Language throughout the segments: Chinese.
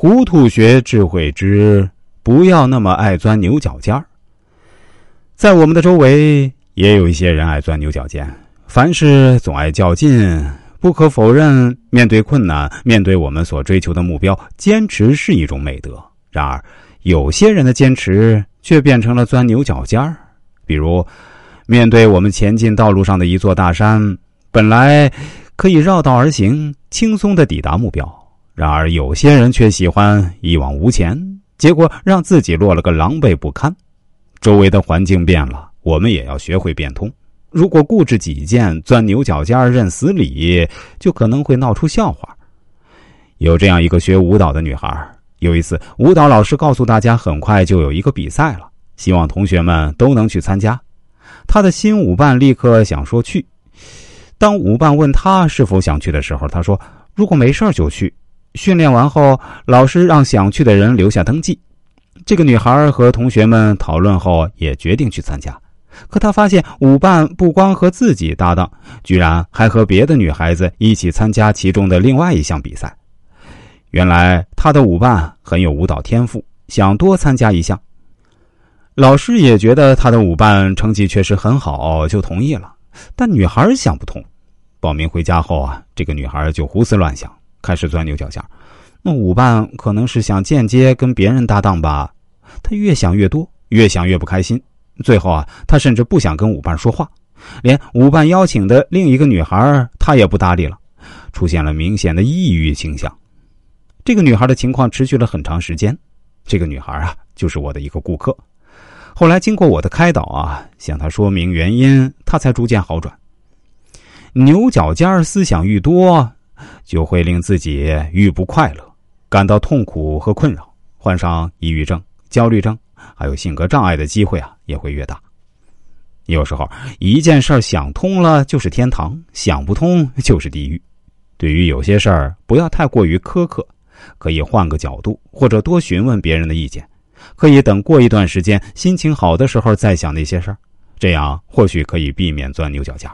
糊涂学智慧之，不要那么爱钻牛角尖儿。在我们的周围，也有一些人爱钻牛角尖，凡事总爱较劲。不可否认，面对困难，面对我们所追求的目标，坚持是一种美德。然而，有些人的坚持却变成了钻牛角尖儿。比如，面对我们前进道路上的一座大山，本来可以绕道而行，轻松的抵达目标；然而，有些人却喜欢一往无前，结果让自己落了个狼狈不堪。周围的环境变了，我们也要学会变通。如果固执己见、钻牛角尖、认死理，就可能会闹出笑话。有这样一个学舞蹈的女孩，有一次舞蹈老师告诉大家，很快就有一个比赛了，希望同学们都能去参加。她的新舞伴立刻想说去。当舞伴问她是否想去的时候，她说：“如果没事就去。”训练完后，老师让想去的人留下登记。这个女孩和同学们讨论后，也决定去参加。可他发现舞伴不光和自己搭档，居然还和别的女孩子一起参加其中的另外一项比赛。原来他的舞伴很有舞蹈天赋，想多参加一项。老师也觉得他的舞伴成绩确实很好，就同意了。但女孩想不通。报名回家后啊，这个女孩就胡思乱想，开始钻牛角尖。那舞伴可能是想间接跟别人搭档吧？他越想越多，越想越不开心。最后啊，他甚至不想跟舞伴说话，连舞伴邀请的另一个女孩他也不搭理了，出现了明显的抑郁倾向。这个女孩的情况持续了很长时间。这个女孩啊，就是我的一个顾客。后来经过我的开导啊，向她说明原因，她才逐渐好转。牛角尖思想愈多，就会令自己愈不快乐，感到痛苦和困扰，患上抑郁症、焦虑症。还有性格障碍的机会啊，也会越大。有时候一件事想通了就是天堂，想不通就是地狱。对于有些事儿，不要太过于苛刻，可以换个角度，或者多询问别人的意见。可以等过一段时间，心情好的时候再想那些事儿，这样或许可以避免钻牛角尖。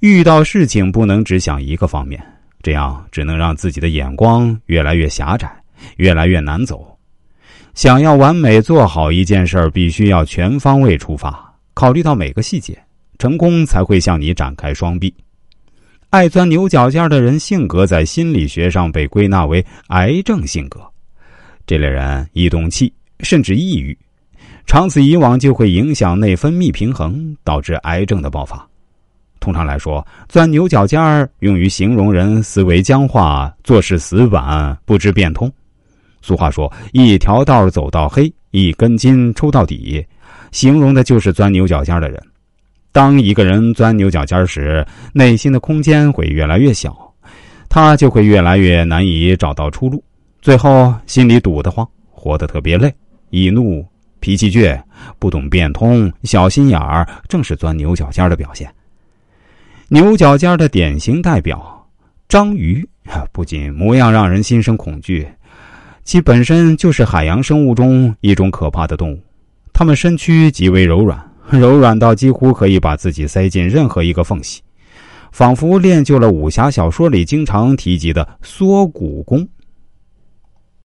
遇到事情不能只想一个方面，这样只能让自己的眼光越来越狭窄，越来越难走。想要完美做好一件事，必须要全方位出发，考虑到每个细节，成功才会向你展开双臂。爱钻牛角尖的人，性格在心理学上被归纳为癌症性格。这类人易动气，甚至抑郁，长此以往就会影响内分泌平衡，导致癌症的爆发。通常来说，钻牛角尖儿用于形容人思维僵化，做事死板，不知变通。俗话说：“一条道走到黑，一根筋抽到底。”形容的就是钻牛角尖的人。当一个人钻牛角尖时，内心的空间会越来越小，他就会越来越难以找到出路，最后心里堵得慌，活得特别累，易怒、脾气倔、不懂变通、小心眼儿，正是钻牛角尖的表现。牛角尖的典型代表章鱼，不仅模样让人心生恐惧。其本身就是海洋生物中一种可怕的动物，它们身躯极为柔软，柔软到几乎可以把自己塞进任何一个缝隙，仿佛练就了武侠小说里经常提及的缩骨功。